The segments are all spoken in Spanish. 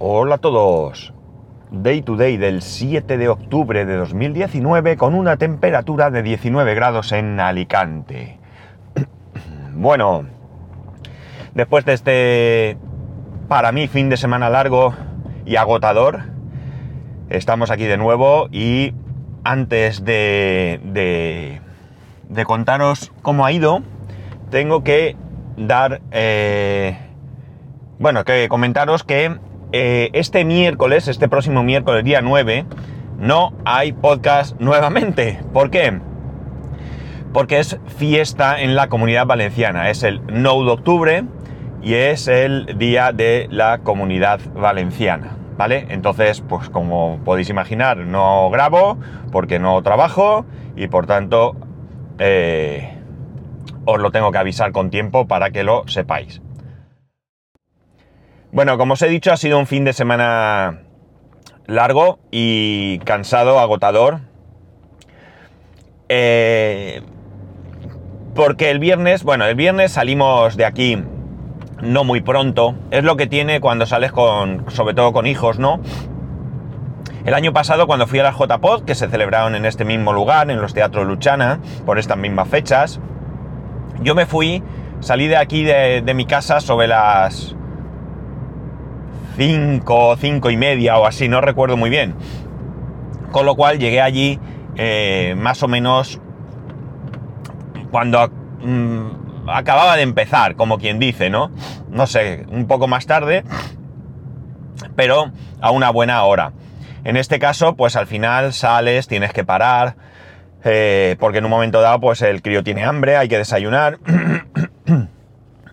Hola a todos. Day to day del 7 de octubre de 2019 con una temperatura de 19 grados en Alicante. Bueno, después de este, para mí, fin de semana largo y agotador, estamos aquí de nuevo y antes de, de, de contaros cómo ha ido, tengo que dar... Eh, bueno, que comentaros que eh, este miércoles, este próximo miércoles, día 9, no hay podcast nuevamente. ¿Por qué? Porque es fiesta en la comunidad valenciana. Es el 9 de octubre y es el día de la comunidad valenciana. ¿Vale? Entonces, pues como podéis imaginar, no grabo porque no trabajo y por tanto eh, os lo tengo que avisar con tiempo para que lo sepáis. Bueno, como os he dicho, ha sido un fin de semana largo y cansado, agotador. Eh, porque el viernes, bueno, el viernes salimos de aquí no muy pronto. Es lo que tiene cuando sales con, sobre todo con hijos, ¿no? El año pasado, cuando fui a la JPod, que se celebraron en este mismo lugar, en los teatros Luchana, por estas mismas fechas, yo me fui, salí de aquí de, de mi casa sobre las 5, 5 y media o así, no recuerdo muy bien. Con lo cual llegué allí eh, más o menos cuando mm, acababa de empezar, como quien dice, ¿no? No sé, un poco más tarde, pero a una buena hora. En este caso, pues al final sales, tienes que parar, eh, porque en un momento dado, pues el crío tiene hambre, hay que desayunar.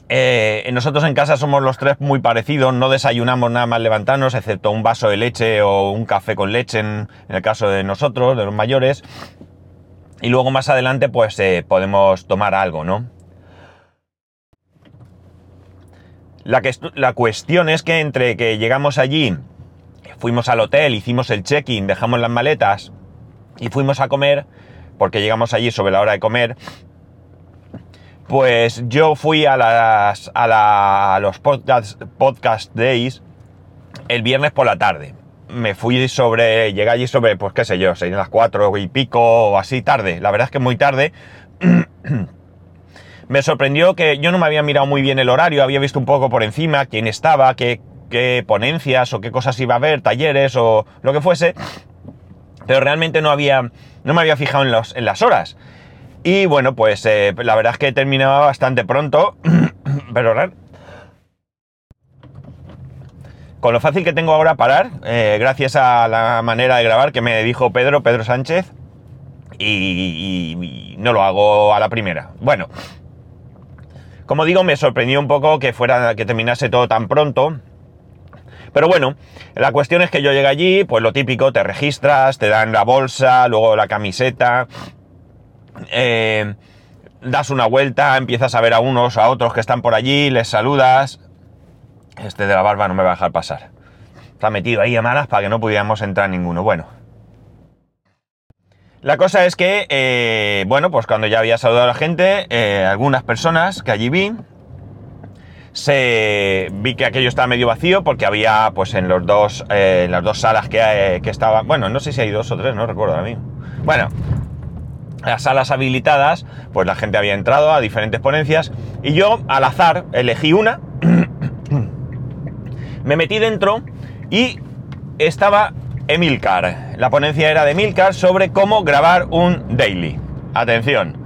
Eh, nosotros en casa somos los tres muy parecidos, no desayunamos nada más levantarnos, excepto un vaso de leche o un café con leche en, el caso de nosotros, de los mayores. Y luego más adelante pues eh, podemos tomar algo, ¿no? La, que, la cuestión es que entre que llegamos allí, fuimos al hotel, hicimos el check-in, dejamos las maletas y fuimos a comer, porque llegamos allí sobre la hora de comer, pues yo fui a, las, a, los podcast, days el viernes por la tarde. Me fui sobre, llegué allí sobre, pues qué sé yo, serían las cuatro y pico o así tarde. La verdad es que muy tarde. me sorprendió que yo no me había mirado muy bien el horario, había visto un poco por encima quién estaba, qué, ponencias o qué cosas iba a haber, talleres o lo que fuese. Pero realmente no había, no me había fijado en, en las horas. Y bueno, pues eh, la verdad es que he terminado bastante pronto. pero con lo fácil que tengo ahora parar, eh, gracias a la manera de grabar que me dijo Pedro, Pedro Sánchez, y, y, no lo hago a la primera. Bueno, como digo, me sorprendió un poco que fuera, que terminase todo tan pronto. Pero bueno, la cuestión es que yo llegué allí, pues lo típico, te registras, te dan la bolsa, luego la camiseta, eh, das una vuelta, empiezas a ver a unos, a otros que están por allí, les saludas. Este de la barba no me va a dejar pasar. Está metido ahí a malas para que no pudiéramos entrar ninguno. Bueno. La cosa es que, eh, bueno, pues cuando ya había saludado a la gente, eh, algunas personas que allí vi, se vi que aquello estaba medio vacío porque había, pues en los dos, en las dos salas que, que estaban, bueno, no sé si hay dos o tres, no recuerdo ahora mismo. Bueno, las salas habilitadas, pues la gente había entrado a diferentes ponencias y yo al azar elegí una, me metí dentro y estaba Emilcar. La ponencia era de Emilcar sobre cómo grabar un daily. Atención,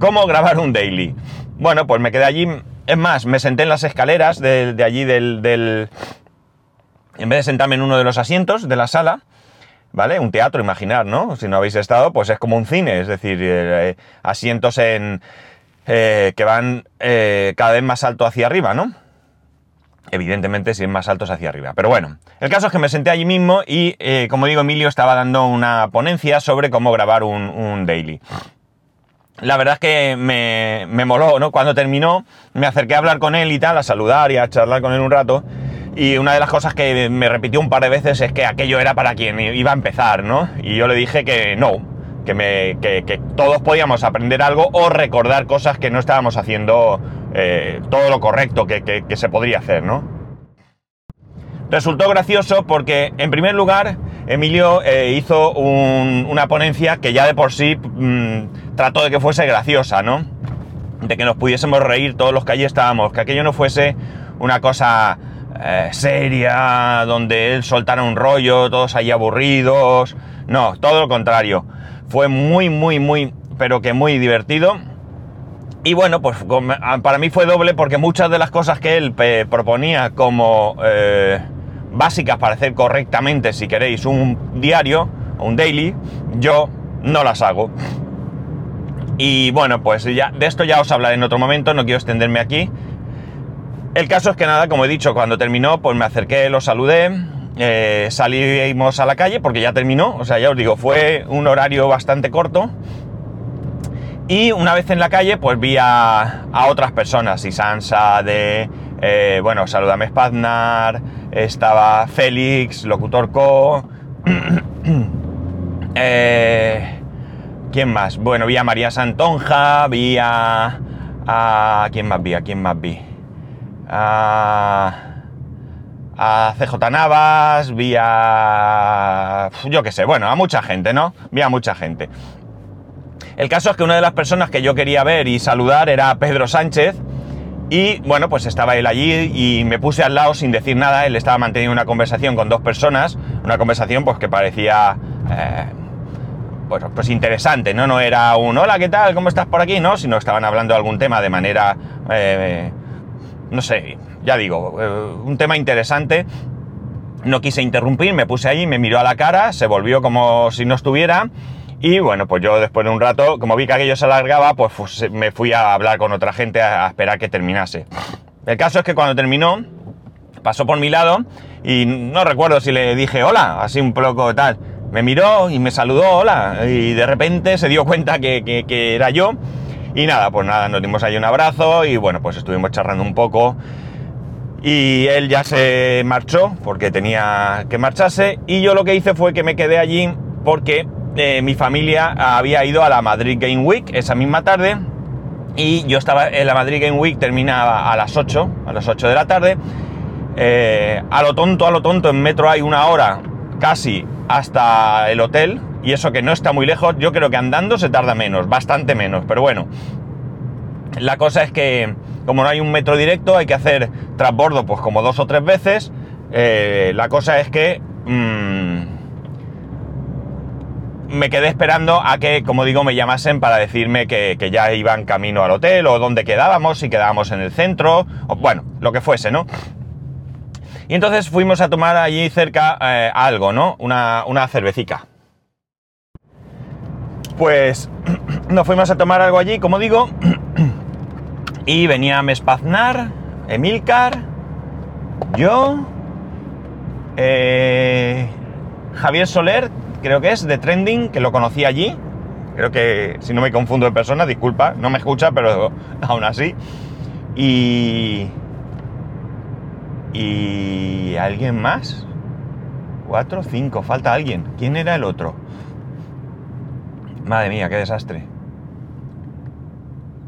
cómo grabar un daily. Bueno, pues me quedé allí, es más, me senté en las escaleras de, allí del, del... En vez de sentarme en uno de los asientos de la sala, ¿vale? Un teatro, imaginar, ¿no? Si no habéis estado, pues es como un cine, es decir, eh, asientos en, eh, que van eh, cada vez más alto hacia arriba, ¿no? Evidentemente, si es más altos hacia arriba. Pero bueno, el caso es que me senté allí mismo y, como digo, Emilio estaba dando una ponencia sobre cómo grabar un, un daily. La verdad es que me, me moló, ¿no? Cuando terminó, me acerqué a hablar con él y tal, a saludar y a charlar con él un rato. Y una de las cosas que me repitió un par de veces es que aquello era para quien iba a empezar, ¿no? Y yo le dije que no, que, me, que, todos podíamos aprender algo o recordar cosas que no estábamos haciendo eh, todo lo correcto que, que, se podría hacer, ¿no? resultó gracioso porque, en primer lugar, Emilio eh, hizo una ponencia que ya de por sí mm, trató de que fuese graciosa, ¿no? De que nos pudiésemos reír todos los que allí estábamos, que aquello no fuese una cosa eh, seria, donde él soltara un rollo, todos ahí aburridos. No, todo lo contrario. Fue muy, muy, muy, pero que muy divertido. Y bueno, pues para mí fue doble porque muchas de las cosas que él proponía como eh, básicas para hacer correctamente, si queréis, un diario o un daily, yo no las hago. Y bueno, pues ya de esto ya os hablaré en otro momento, no quiero extenderme aquí. El caso es que nada, como he dicho, cuando terminó, pues me acerqué, lo saludé, eh, salimos a la calle porque ya terminó, o sea, ya os digo, fue un horario bastante corto. Y una vez en la calle, pues vi a, otras personas, y Sansa de, eh, bueno, Saludame Spaznar, estaba Félix, Locutor Co. eh, ¿Quién más? Bueno, vi a María Santonja, vi a, a... ¿Quién más vi? ¿A quién más vi? A, a CJ Navas, vía... yo qué sé, bueno, a mucha gente, ¿no? Vi a mucha gente. El caso es que una de las personas que yo quería ver y saludar era Pedro Sánchez. Y bueno, pues estaba él allí y me puse al lado sin decir nada. Él estaba manteniendo una conversación con dos personas. Una conversación pues que parecía... Eh, pues, pues, interesante, ¿no? No era un hola, ¿qué tal? ¿Cómo estás por aquí? No, sino estaban hablando de algún tema de manera eh, no sé, ya digo, eh, un tema interesante. No quise interrumpir, me puse ahí, me miró a la cara, se volvió como si no estuviera. Y bueno, pues yo después de un rato, como vi que aquello se alargaba, pues me fui a hablar con otra gente a, esperar que terminase. El caso es que cuando terminó, pasó por mi lado y no recuerdo si le dije hola, así un poco tal. Me miró y me saludó hola y de repente se dio cuenta que era yo y nada, pues nada, nos dimos ahí un abrazo y bueno, pues estuvimos charlando un poco. Y él ya se marchó porque tenía que marcharse. Y yo lo que hice fue que me quedé allí porque eh, mi familia había ido a la Madrid Game Week esa misma tarde. Y yo estaba en la Madrid Game Week, terminaba a las 8, a las 8 de la tarde. Eh, a lo tonto, a lo tonto, en metro hay una hora casi hasta el hotel, y eso que no está muy lejos, yo creo que andando se tarda menos, bastante menos, pero bueno. La cosa es que, como no hay un metro directo, hay que hacer transbordo pues como dos o tres veces. Eh, la cosa es que mmm, me quedé esperando a que, como digo, me llamasen para decirme que, ya iban camino al hotel o dónde quedábamos, si quedábamos en el centro, o bueno, lo que fuese, ¿no? Y entonces fuimos a tomar allí cerca eh, algo, ¿no? Una, una cervecica. Pues nos fuimos a tomar algo allí, como digo, y venía Mespaznar, Emilcar, yo, eh, Javier Soler, creo que es, de Trending, que lo conocí allí. Creo que, si no me confundo de persona, disculpa, no me escucha, pero aún así. Y... ¿Y alguien más? ¿Cuatro? ¿Cinco? Falta alguien. ¿Quién era el otro? Madre mía, qué desastre.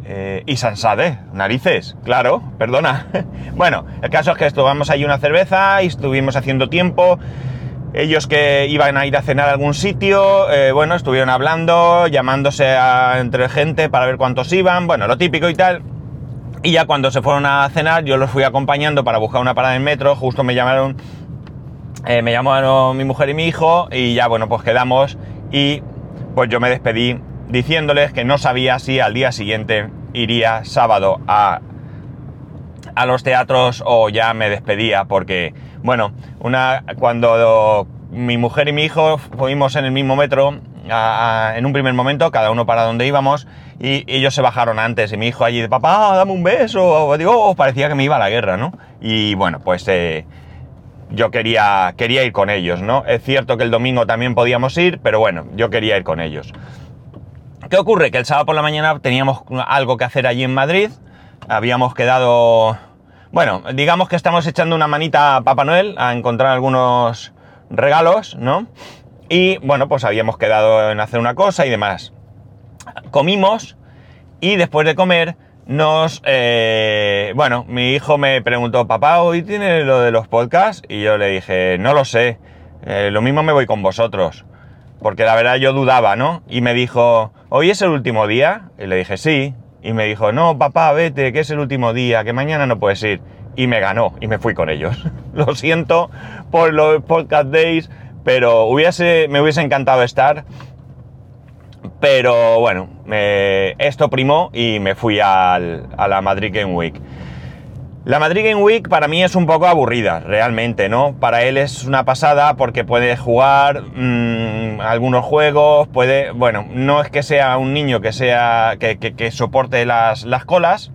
Eh, y Sansade, narices, claro, perdona. bueno, el caso es que tomamos ahí una cerveza y estuvimos haciendo tiempo. Ellos que iban a ir a cenar a algún sitio, eh, bueno, estuvieron hablando, llamándose a, entre gente para ver cuántos iban, bueno, lo típico y tal. Y ya cuando se fueron a cenar, yo los fui acompañando para buscar una parada en metro, justo me llamaron, eh, me llamaron mi mujer y mi hijo, y ya, bueno, pues quedamos y pues yo me despedí diciéndoles que no sabía si al día siguiente iría sábado a, a los teatros o ya me despedía porque, bueno, una, cuando mi mujer y mi hijo fuimos en el mismo metro, en un primer momento, cada uno para donde íbamos, y ellos se bajaron antes, y mi hijo allí de papá, dame un beso, digo, oh, parecía que me iba a la guerra, ¿no? Y bueno, pues eh, yo quería, quería ir con ellos, ¿no? Es cierto que el domingo también podíamos ir, pero bueno, yo quería ir con ellos. ¿Qué ocurre? Que el sábado por la mañana teníamos algo que hacer allí en Madrid, habíamos quedado... Bueno, digamos que estamos echando una manita a Papá Noel a encontrar algunos regalos, ¿no? Y bueno, pues habíamos quedado en hacer una cosa y demás. Comimos y después de comer nos... eh, bueno, mi hijo me preguntó, papá, ¿hoy tiene lo de los podcasts? Y yo le dije, no lo sé, eh, lo mismo me voy con vosotros. Porque la verdad yo dudaba, ¿no? Y me dijo, ¿hoy es el último día? Y le dije, sí. Y me dijo, no, papá, vete, que es el último día, que mañana no puedes ir. Y me ganó, y me fui con ellos. lo siento por los podcast days, pero me hubiese encantado estar. Pero bueno, esto primó y me fui al- a la Madrid Game Week. La Madrid Game Week para mí es un poco aburrida, realmente, ¿no? Para él es una pasada porque puede jugar mm, algunos juegos, puede... Bueno, no es que sea un niño que sea... que, que- que soporte las, las colas.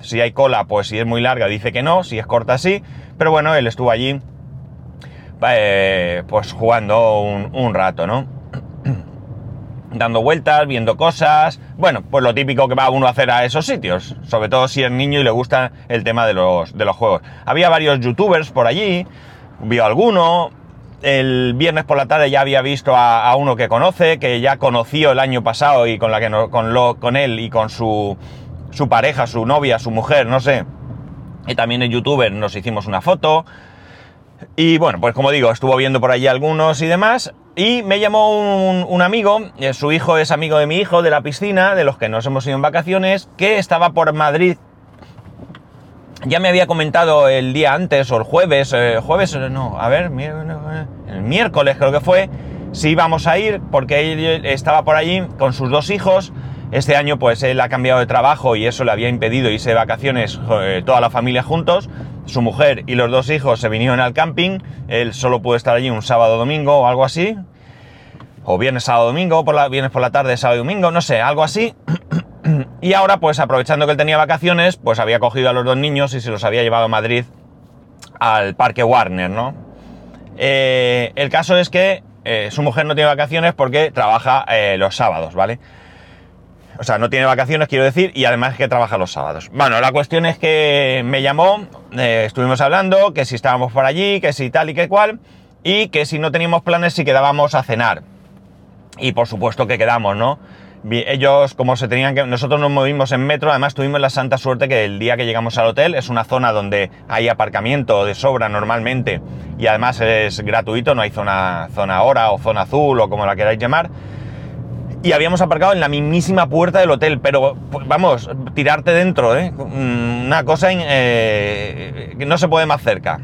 Si hay cola, pues si es muy larga dice que no, si es corta sí. Pero bueno, él estuvo allí eh, pues jugando un, un rato, ¿no? Dando vueltas, viendo cosas. Bueno, pues lo típico que va uno a hacer a esos sitios. Sobre todo si es niño y le gusta el tema de los, de los juegos. Había varios youtubers por allí, vio alguno. El viernes por la tarde ya había visto a, uno que conoce, que ya conoció el año pasado y con la que no- con, lo, con él y con su, su pareja, su novia, su mujer, no sé. Y también el youtuber nos hicimos una foto. Y bueno, pues como digo, estuvo viendo por allí algunos y demás. Y me llamó un, amigo, eh, su hijo es amigo de mi hijo, de la piscina, de los que nos hemos ido en vacaciones, que estaba por Madrid. Ya me había comentado el día antes, o el jueves, eh, jueves, eh, no, a ver, el miércoles creo que fue, si íbamos a ir, porque él estaba por allí con sus dos hijos. Este año, pues él ha cambiado de trabajo y eso le había impedido irse de vacaciones toda la familia juntos. Su mujer y los dos hijos se vinieron al camping. Él solo pudo estar allí un sábado domingo o algo así. O viernes, sábado, domingo, por la, viernes por la tarde, sábado domingo, no sé, algo así. y ahora, pues aprovechando que él tenía vacaciones, pues había cogido a los dos niños y se los había llevado a Madrid al Parque Warner, ¿no? Eh, el caso es que eh, su mujer no tiene vacaciones porque trabaja eh, los sábados, ¿vale? O sea, no tiene vacaciones, quiero decir, y además es que trabaja los sábados. Bueno, la cuestión es que me llamó, eh, estuvimos hablando, que si estábamos por allí, que si tal y que cual, y que si no teníamos planes, si quedábamos a cenar. Y por supuesto que quedamos, ¿no? Ellos, como se tenían que. Nosotros nos movimos en metro, además tuvimos la santa suerte que el día que llegamos al hotel es una zona donde hay aparcamiento de sobra normalmente y además es gratuito, no hay zona, zona hora o zona azul o como la queráis llamar. Y habíamos aparcado en la mismísima puerta del hotel, pero pues, vamos, tirarte dentro, ¿eh? Mm, Una cosa eh, que no se puede más cerca.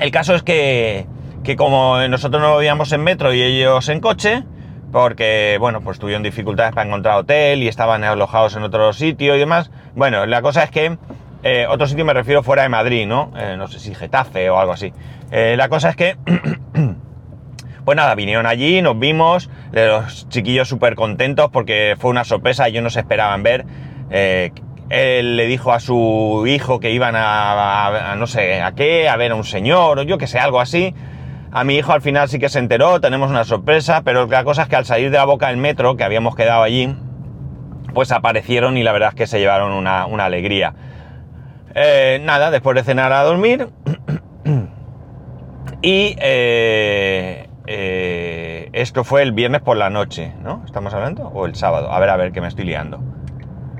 El caso es que, que como nosotros no vivíamos en metro y ellos en coche, porque, bueno, pues tuvieron dificultades para encontrar hotel y estaban alojados en otro sitio y demás. Bueno, la cosa es que, eh, otro sitio me refiero fuera de Madrid, ¿no? Eh, no sé si Getafe o algo así. La cosa es que, pues nada, vinieron allí, nos vimos, los chiquillos súper contentos porque fue una sorpresa, ellos no se esperaban ver. Eh, él le dijo a su hijo que iban a, no sé a qué, a ver a un señor o yo que sé, algo así. A mi hijo al final sí que se enteró, tenemos una sorpresa, pero la cosa es que al salir de la boca del metro, que habíamos quedado allí, pues aparecieron y la verdad es que se llevaron una, una alegría. Eh, nada, después de cenar a dormir. y eh, eh, esto fue el viernes por la noche, ¿no? ¿Estamos hablando? ¿O el sábado? A ver, a ver, que me estoy liando.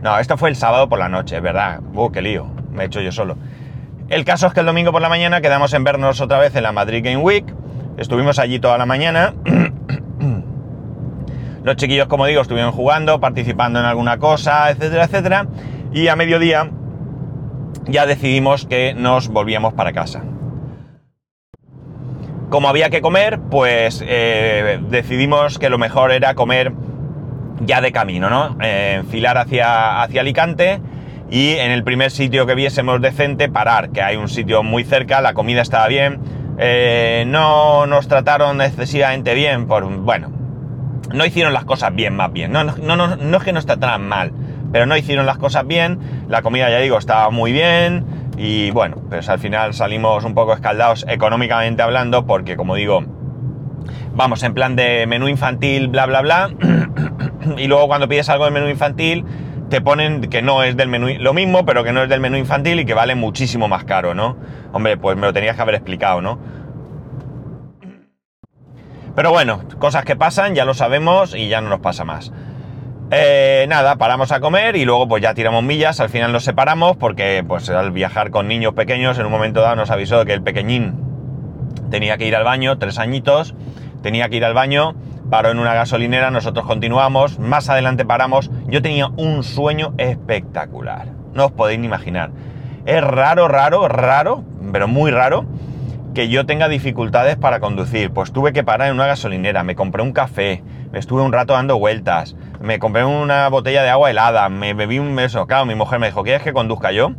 No, esto fue el sábado por la noche, es verdad. Uh, qué lío, me he hecho yo solo. El caso es que el domingo por la mañana quedamos en vernos otra vez en la Madrid Game Week. Estuvimos allí toda la mañana. Los chiquillos, como digo, estuvieron jugando, participando en alguna cosa, etcétera, etcétera. Y a mediodía ya decidimos que nos volvíamos para casa. Como había que comer, pues eh, decidimos que lo mejor era comer ya de camino, ¿no? Eh, enfilar hacia, hacia Alicante y en el primer sitio que viésemos decente parar, que hay un sitio muy cerca, la comida estaba bien, eh, no nos trataron excesivamente bien, por, bueno, no hicieron las cosas bien más bien, no, no, no, no es que nos trataran mal, pero no hicieron las cosas bien, la comida ya digo estaba muy bien y bueno, pues al final salimos un poco escaldados económicamente hablando porque como digo, vamos en plan de menú infantil, bla, bla, bla. y luego cuando pides algo del menú infantil, te ponen que no es del menú, lo mismo, pero que no es del menú infantil y que vale muchísimo más caro, ¿no? Hombre, pues me lo tenías que haber explicado, ¿no? Pero bueno, cosas que pasan, ya lo sabemos y ya no nos pasa más. Eh, nada, paramos a comer y luego pues ya tiramos millas, al final nos separamos porque pues al viajar con niños pequeños en un momento dado nos avisó que el pequeñín tenía que ir al baño, tres añitos, tenía que ir al baño, paró en una gasolinera, nosotros continuamos, más adelante paramos, yo tenía un sueño espectacular, no os podéis ni imaginar. Es raro, raro, raro, pero muy raro que yo tenga dificultades para conducir. Pues tuve que parar en una gasolinera, me compré un café, me estuve un rato dando vueltas, me compré una botella de agua helada, me bebí un beso. Claro, mi mujer me dijo, ¿quieres que conduzca yo?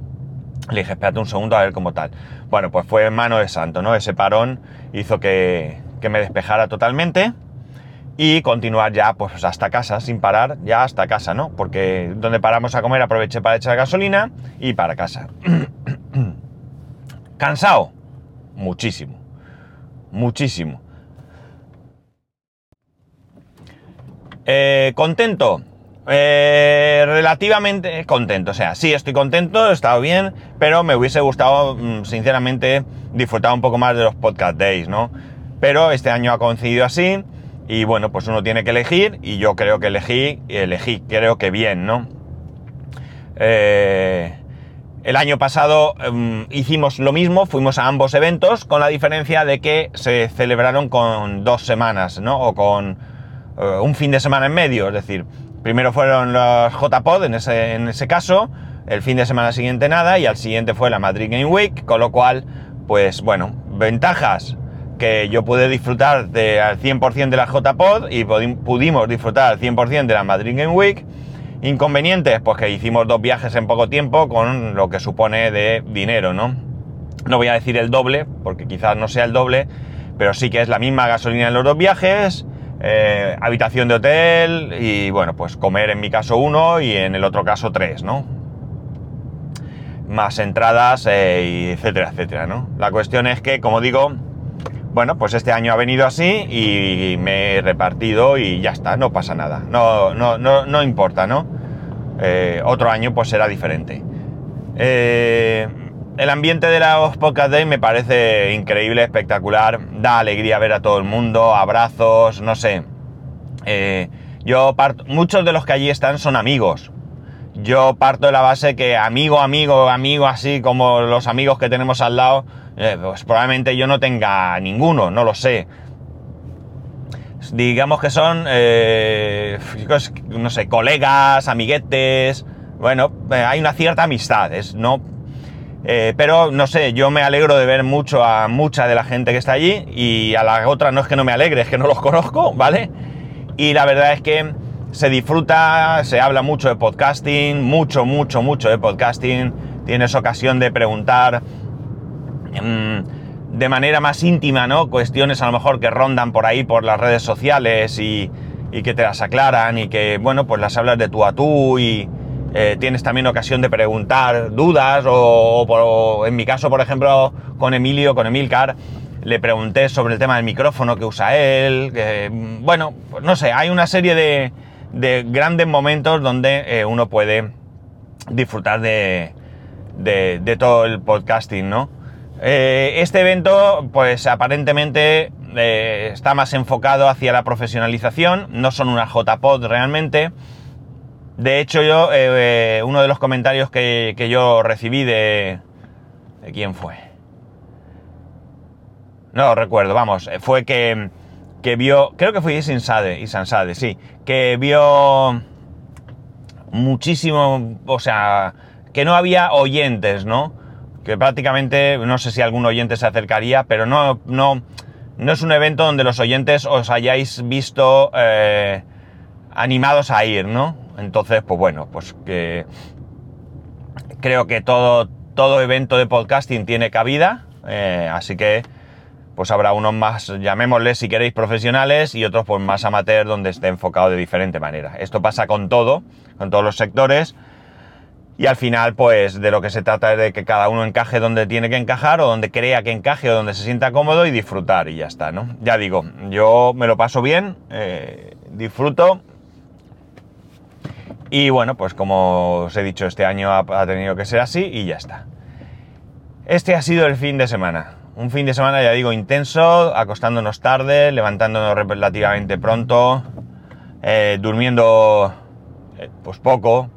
Le dije, espérate un segundo a ver cómo tal. Bueno, pues fue mano de santo, ¿no? Ese parón hizo que, que me despejara totalmente y continuar ya pues hasta casa, sin parar, ya hasta casa, ¿no? Porque donde paramos a comer aproveché para echar gasolina y para casa. ¿Cansado? Muchísimo. Muchísimo. Eh, ¿Contento? Eh, relativamente contento. O sea, sí, estoy contento, he estado bien, pero me hubiese gustado, mm, sinceramente, disfrutar un poco más de los podcast days, ¿no? Pero este año ha coincidido así y bueno, pues uno tiene que elegir y yo creo que elegí, elegí, creo que bien, ¿no? Eh, el año pasado em, hicimos lo mismo, fuimos a ambos eventos, con la diferencia de que se celebraron con dos semanas, ¿no? O con eh, un fin de semana en medio, es decir, primero fueron los JPod en ese, en ese caso, el fin de semana siguiente nada, y al siguiente fue la Madrid Game Week, con lo cual, pues bueno, ventajas que yo pude disfrutar de, al 100% de la JPod y pudimos disfrutar al 100% de la Madrid Game Week Inconvenientes, pues que hicimos dos viajes en poco tiempo con lo que supone de dinero, ¿no? No voy a decir el doble, porque quizás no sea el doble, pero sí que es la misma gasolina en los dos viajes, eh, habitación de hotel y bueno, pues comer en mi caso uno y en el otro caso tres, ¿no? Más entradas, eh, etcétera, etcétera, ¿no? La cuestión es que, como digo, bueno, pues este año ha venido así y me he repartido y ya está, no pasa nada. No, no, no, no importa, ¿no? Eh, otro año pues será diferente. Eh, el ambiente de los podcast day me parece increíble, espectacular. Da alegría ver a todo el mundo, abrazos, no sé. Eh, yo parto, muchos de los que allí están son amigos. Yo parto de la base que amigo, amigo, amigo, así como los amigos que tenemos al lado, pues probablemente yo no tenga ninguno, no lo sé. Digamos que son, eh, no sé, colegas, amiguetes. Bueno, eh, hay una cierta amistad, no. pero no sé, yo me alegro de ver mucho a mucha de la gente que está allí y a la otra no es que no me alegre, es que no los conozco, ¿vale? Y la verdad es que se disfruta, se habla mucho de podcasting, mucho, mucho, mucho de podcasting. Tienes ocasión de preguntar Em, de manera más íntima, ¿no? Cuestiones a lo mejor que rondan por ahí por las redes sociales y, que te las aclaran y que, bueno, pues las hablas de tú a tú y eh, tienes también ocasión de preguntar dudas o, en mi caso, por ejemplo, con Emilio, con Emilcar, le pregunté sobre el tema del micrófono que usa él, que, bueno, pues no sé, hay una serie de, grandes momentos donde eh, uno puede disfrutar de, de todo el podcasting, ¿no? Eh, este evento, pues aparentemente eh, está más enfocado hacia la profesionalización, no son una JPod realmente. De hecho, yo, eh, uno de los comentarios que, yo recibí de... ¿De quién fue? No recuerdo, vamos, fue que, que vio, creo que fue Isansade, Isansade, sí, que vio muchísimo, o sea, que no había oyentes, ¿no? Que prácticamente, no sé si algún oyente se acercaría, pero no, no, no es un evento donde los oyentes os hayáis visto eh, animados a ir, ¿no? Entonces, pues bueno, pues que creo que todo, todo evento de podcasting tiene cabida, eh, así que pues habrá unos más, llamémosles si queréis profesionales y otros pues más amateur donde esté enfocado de diferente manera. Esto pasa con todo, con todos los sectores y al final, pues de lo que se trata es de que cada uno encaje donde tiene que encajar o donde crea que encaje o donde se sienta cómodo y disfrutar y ya está, ¿no? Ya digo, yo me lo paso bien, eh, disfruto. Y bueno, pues como os he dicho, este año ha, tenido que ser así y ya está. Este ha sido el fin de semana. Un fin de semana, ya digo, intenso, acostándonos tarde, levantándonos relativamente pronto, eh, durmiendo eh, pues poco.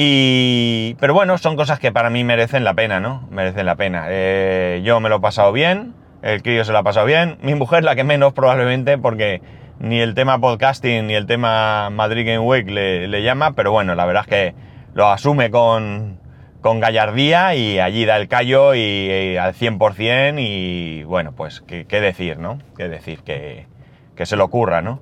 Y, pero bueno, son cosas que para mí merecen la pena, ¿no? Merecen la pena. Eh, yo me lo he pasado bien, el crío se lo ha pasado bien, mi mujer la que menos probablemente porque ni el tema podcasting ni el tema Madrid Game Week le, llama, pero bueno, la verdad es que lo asume con, con gallardía y allí da el callo y, al 100% y bueno, pues qué, decir, ¿no? Qué decir, que, que se le ocurra, ¿no?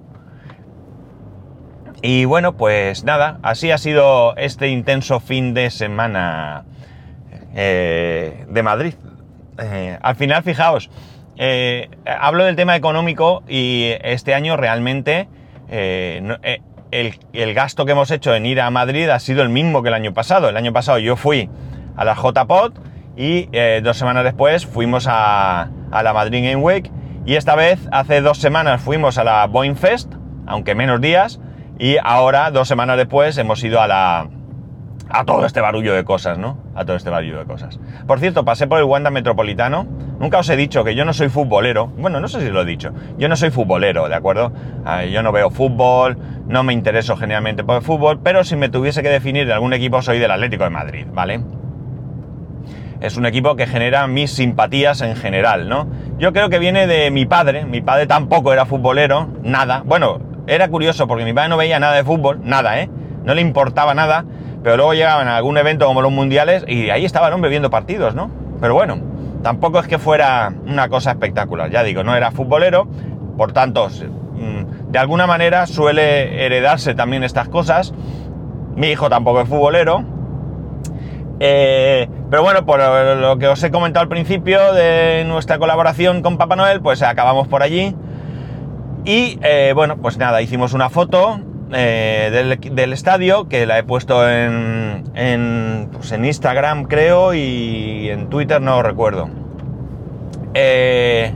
Y bueno, pues nada, así ha sido este intenso fin de semana eh, de Madrid. Eh, al final, fijaos, eh, hablo del tema económico y este año realmente el, gasto que hemos hecho en ir a Madrid ha sido el mismo que el año pasado. El año pasado yo fui a la JPOT y dos semanas después fuimos a, a, la Madrid Game Week y esta vez hace dos semanas fuimos a la Boeing Fest, aunque menos días, y ahora, dos semanas después, hemos ido a la. a todo este barullo de cosas, ¿no? A todo este barullo de cosas. Por cierto, pasé por el Wanda Metropolitano. Nunca os he dicho que yo no soy futbolero. Bueno, no sé si lo he dicho. Yo no soy futbolero, ¿de acuerdo? Ah, yo no veo fútbol, no me intereso generalmente por el fútbol, pero si me tuviese que definir de algún equipo, soy del Atlético de Madrid, ¿vale? Es un equipo que genera mis simpatías en general, ¿no? Yo creo que viene de mi padre. Mi padre tampoco era futbolero, nada. Bueno, era curioso porque mi padre no veía nada de fútbol, nada, ¿eh? No le importaba nada, pero luego llegaban a algún evento como los mundiales y ahí estaba el hombre viendo partidos, ¿no? Pero bueno, tampoco es que fuera una cosa espectacular, ya digo, no era futbolero, por tanto, mm, de alguna manera suele heredarse también estas cosas. Mi hijo tampoco es futbolero. Eh, pero bueno, por lo que os he comentado al principio de nuestra colaboración con Papá Noel, pues acabamos por allí. Y eh, bueno, pues nada, hicimos una foto eh, del, estadio que la he puesto en, pues en, Instagram, creo, y en Twitter no recuerdo. Eh,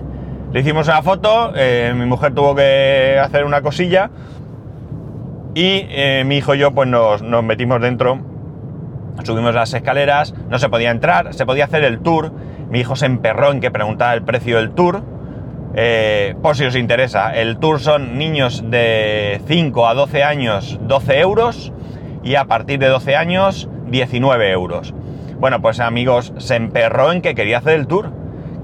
le hicimos una foto, mi mujer tuvo que hacer una cosilla y mi hijo y yo pues nos, nos metimos dentro, subimos las escaleras, no se podía entrar, se podía hacer el tour, mi hijo se emperró en que preguntara el precio del tour, eh, por si os interesa, el tour son niños de 5 a 12 años 12 euros y a partir de 12 años 19 euros. Bueno, pues amigos, se emperró en que quería hacer el tour,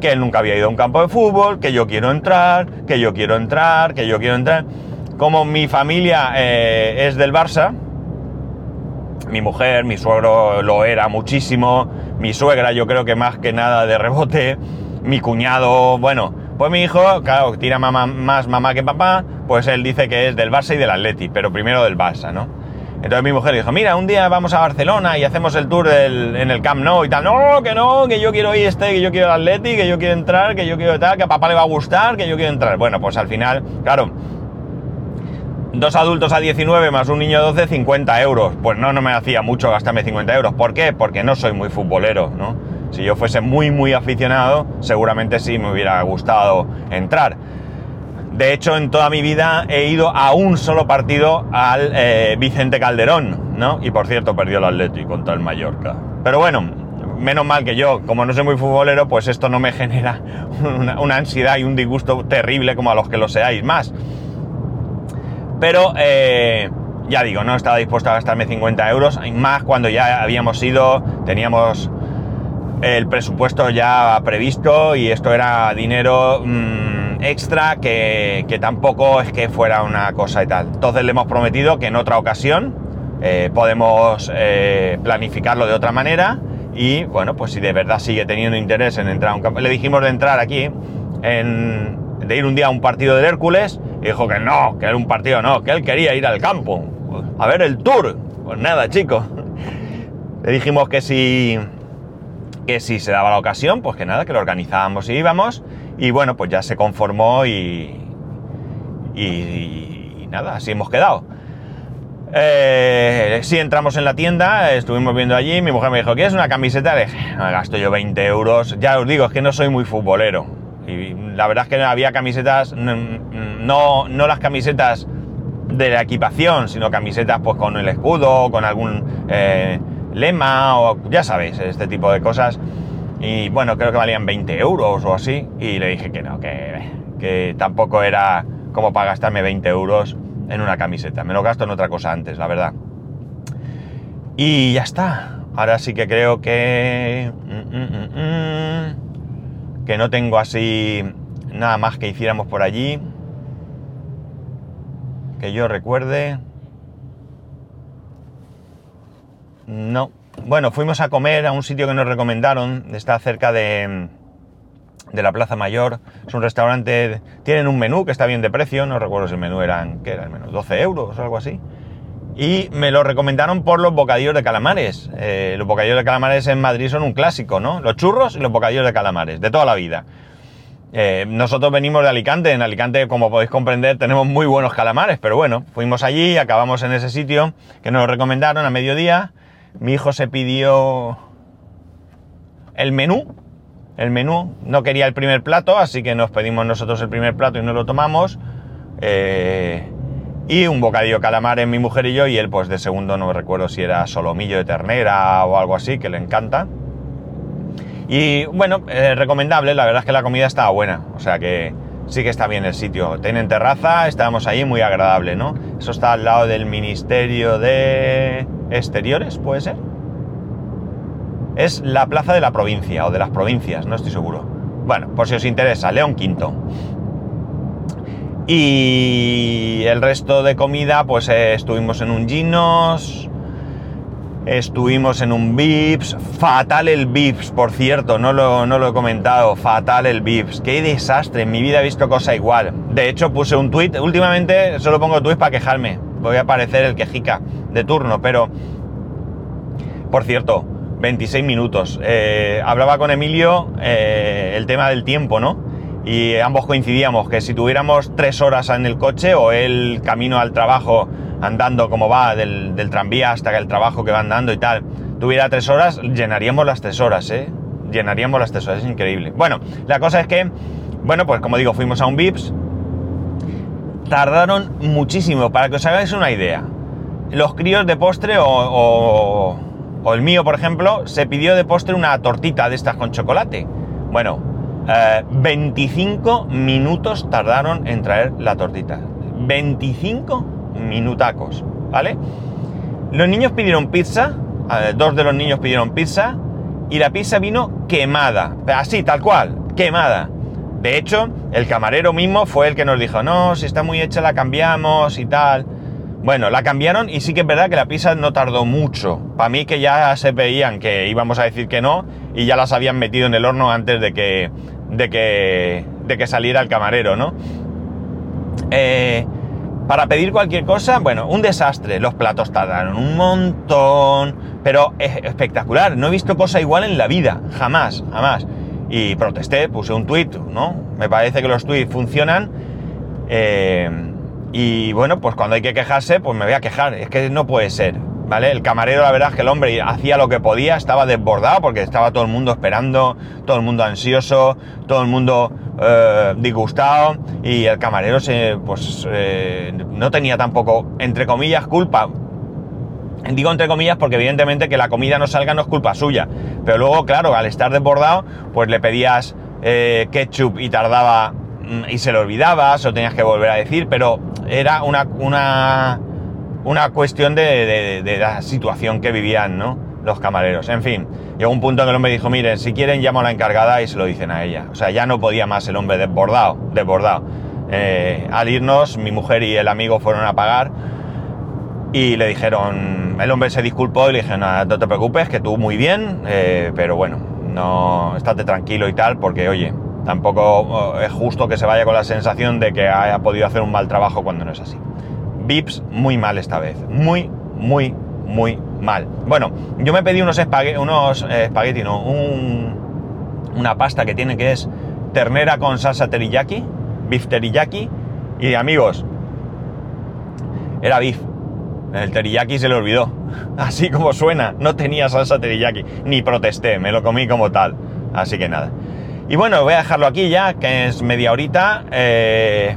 que él nunca había ido a un campo de fútbol, que yo quiero entrar, que yo quiero entrar, que yo quiero entrar. Como mi familia eh, es del Barça, mi mujer, mi suegro lo era muchísimo, mi suegra yo creo que más que nada de rebote, mi cuñado, bueno, pues mi hijo, claro, tira más mamá que papá, pues él dice que es del Barça y del Atleti, pero primero del Barça, ¿no? Entonces mi mujer dijo, mira, un día vamos a Barcelona y hacemos el tour en el Camp Nou y tal. No, que no, que yo quiero ir este, que yo quiero el Atleti, que yo quiero entrar, que yo quiero tal, que a papá le va a gustar, que yo quiero entrar. Bueno, pues al final, claro, dos adultos a 19 más un niño de 12, 50 euros. Pues no, no me hacía mucho gastarme 50 euros. ¿Por qué? Porque no soy muy futbolero, ¿no? Si yo fuese muy, muy aficionado, seguramente sí me hubiera gustado entrar. De hecho, en toda mi vida he ido a un solo partido al eh, Vicente Calderón, ¿no? Y por cierto, perdió el Atlético contra el Mallorca. Pero bueno, menos mal que yo, como no soy muy futbolero, pues esto no me genera una, ansiedad y un disgusto terrible como a los que lo seáis más. Pero, eh, ya digo, no estaba dispuesto a gastarme 50 euros, más cuando ya habíamos ido, teníamos el presupuesto ya previsto y esto era dinero mm, extra que, tampoco es que fuera una cosa y tal. Entonces le hemos prometido que en otra ocasión eh, podemos eh, planificarlo de otra manera y bueno, pues si de verdad sigue teniendo interés en entrar a un campo, le dijimos de entrar aquí, en, de ir un día a un partido del Hércules, y dijo que no, que era un partido no, que él quería ir al campo, a ver el tour. Pues nada, chicos. Le dijimos que si que si se daba la ocasión, pues que nada, que lo organizábamos y íbamos. Y bueno, pues ya se conformó y, y, nada, así hemos quedado. Eh, si entramos en la tienda, estuvimos viendo allí, mi mujer me dijo, ¿quieres una camiseta? Le dije, gasto yo 20 euros. Ya os digo, es que no soy muy futbolero. Y la verdad es que había camisetas, no, no las camisetas de la equipación, sino camisetas pues con el escudo, con algún... Eh, lema o ya sabéis, este tipo de cosas. Y bueno, creo que valían 20 euros o así. Y le dije que no, que, que tampoco era como para gastarme 20 euros en una camiseta. Me lo gasto en otra cosa antes, la verdad. Y ya está. Ahora sí que creo que... Mm, mm, mm, que no tengo así nada más que hiciéramos por allí. Que yo recuerde. No. Bueno, fuimos a comer a un sitio que nos recomendaron. Está cerca de, de la Plaza Mayor. Es un restaurante. Tienen un menú que está bien de precio. No recuerdo si el menú eran. ¿Qué era el menú? 12 euros o algo así. Y me lo recomendaron por los bocadillos de calamares. Eh, los bocadillos de calamares en Madrid son un clásico, ¿no? Los churros y los bocadillos de calamares, de toda la vida. Eh, nosotros venimos de Alicante. En Alicante, como podéis comprender, tenemos muy buenos calamares. Pero bueno, fuimos allí, acabamos en ese sitio que nos lo recomendaron a mediodía. Mi hijo se pidió el menú. El menú no quería el primer plato, así que nos pedimos nosotros el primer plato y nos lo tomamos. Eh, y un bocadillo calamar en mi mujer y yo, y él pues de segundo no recuerdo si era solomillo de ternera o algo así, que le encanta. Y bueno, eh, recomendable, la verdad es que la comida estaba buena, o sea que sí que está bien el sitio. Tienen terraza, estábamos ahí muy agradable, ¿no? Eso está al lado del Ministerio de Exteriores, ¿puede ser? Es la plaza de la provincia o de las provincias, no estoy seguro. Bueno, por si os interesa, León Quinto. Y el resto de comida, pues eh, estuvimos en un Ginos, estuvimos en un Vips, fatal el Vips, por cierto, no lo, no lo he comentado, fatal el Vips, qué desastre, en mi vida he visto cosa igual. De hecho, puse un tweet, últimamente solo pongo tweets para quejarme, voy a parecer el quejica de turno, pero, por cierto, 26 minutos. Eh, hablaba con Emilio eh, el tema del tiempo, ¿no? y ambos coincidíamos que si tuviéramos tres horas en el coche o el camino al trabajo andando como va del, tranvía hasta el trabajo que va andando y tal, tuviera tres horas, llenaríamos las tres horas, ¿eh? Llenaríamos las tres horas, es increíble. Bueno, la cosa es que, bueno, pues como digo, fuimos a un VIPS, tardaron muchísimo, para que os hagáis una idea. Los críos de postre o, o el mío, por ejemplo, se pidió de postre una tortita de estas con chocolate. Bueno, 25 eh, minutos tardaron en traer la tortita. 25 minutacos, ¿vale? Los niños pidieron pizza, dos de los niños pidieron pizza y la pizza vino quemada, así, tal cual, quemada. De hecho, el camarero mismo fue el que nos dijo, no, si está muy hecha la cambiamos y tal. Bueno, la cambiaron y sí que es verdad que la pizza no tardó mucho. Para mí que ya se veían que íbamos a decir que no y ya las habían metido en el horno antes de que, de que, de que saliera el camarero, ¿no? Eh, para pedir cualquier cosa, bueno, un desastre. Los platos tardaron un montón, pero es espectacular. No he visto cosa igual en la vida, jamás, jamás. Y protesté, puse un tweet, ¿no? Me parece que los tweets funcionan. Eh, y bueno, pues cuando hay que quejarse, pues me voy a quejar. Es que no puede ser. ¿vale? El camarero, la verdad es que el hombre hacía lo que podía, estaba desbordado porque estaba todo el mundo esperando, todo el mundo ansioso, todo el mundo eh, disgustado y el camarero se, pues, eh, no tenía tampoco, entre comillas, culpa. Digo entre comillas porque evidentemente que la comida no salga no es culpa suya, pero luego, claro, al estar desbordado, pues le pedías eh, ketchup y tardaba mm, y se lo olvidabas o tenías que volver a decir, pero era una, una una cuestión de, la situación que vivían, ¿no? Los camareros. En fin, llegó un punto en que el hombre dijo, miren, si quieren llamo a la encargada y se lo dicen a ella. O sea, ya no podía más el hombre desbordado, desbordado. Eh, al irnos, mi mujer y el amigo fueron a pagar y le dijeron, el hombre se disculpó y le dije, no, no te preocupes, que tú muy bien, eh, pero bueno, no, estate tranquilo y tal, porque oye, tampoco oh, es justo que se vaya con la sensación de que haya podido hacer un mal trabajo cuando no es así. Vips muy mal esta vez. Muy, muy, muy mal. Bueno, yo me pedí unos, espaguetis, unos eh, espagueti, no, una pasta que tiene que es ternera con salsa teriyaki, beef teriyaki, y amigos, era beef. El teriyaki se le olvidó. Así como suena, no tenía salsa teriyaki. Ni protesté, me lo comí como tal. Así que nada. Y bueno, voy a dejarlo aquí ya, que es media horita. Eh,